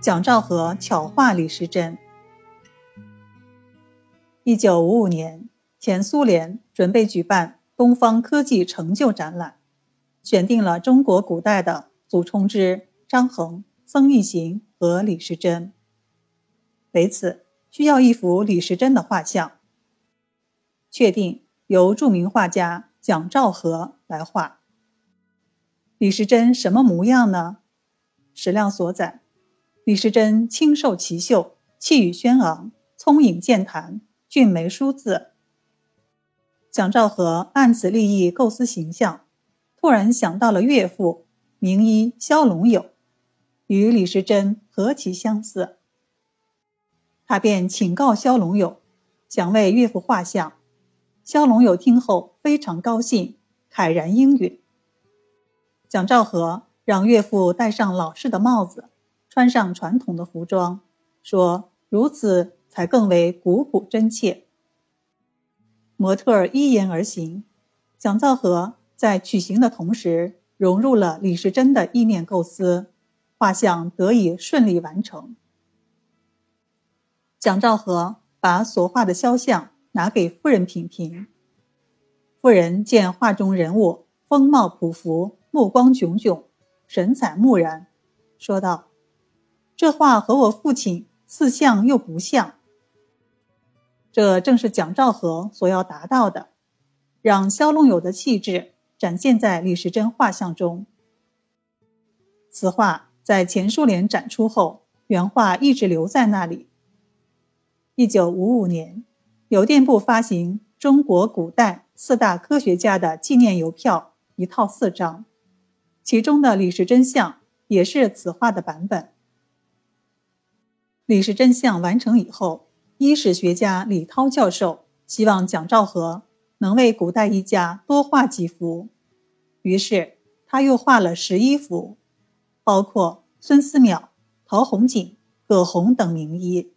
蒋兆和巧画李时珍。一九五五年，前苏联准备举办东方科技成就展览，选定了中国古代的祖冲之、张衡、曾玉行和李时珍。为此，需要一幅李时珍的画像，确定由著名画家蒋兆和来画。李时珍什么模样呢？史料所载，李时珍清瘦奇秀，气宇轩昂，聪颖健谈，俊眉淑字。蒋兆和按此立意构思形象，突然想到了岳父名医萧龙友，与李时珍何其相似。他便请告萧龙友，想为岳父画像。萧龙友听后非常高兴，慨然应允。蒋兆和让岳父戴上老式的帽子，穿上传统的服装，说如此才更为古朴真切。模特依言而行，蒋兆和在取形的同时融入了李时珍的意念构思，画像得以顺利完成。蒋兆和把所画的肖像拿给夫人品评。夫人见画中人物风貌朴福，目光炯炯，神采木然，说道：“这画和我父亲似像又不像。”这正是蒋兆和所要达到的，让萧龙友的气质展现在李时珍画像中。此画在前苏联展出后，原画一直留在那里。一九五五年，邮电部发行中国古代四大科学家的纪念邮票一套四张，其中的李时珍像也是此画的版本。李时珍像完成以后，医史学家李涛教授希望蒋兆和能为古代医家多画几幅，于是他又画了十一幅，包括孙思邈、陶弘景、葛洪等名医。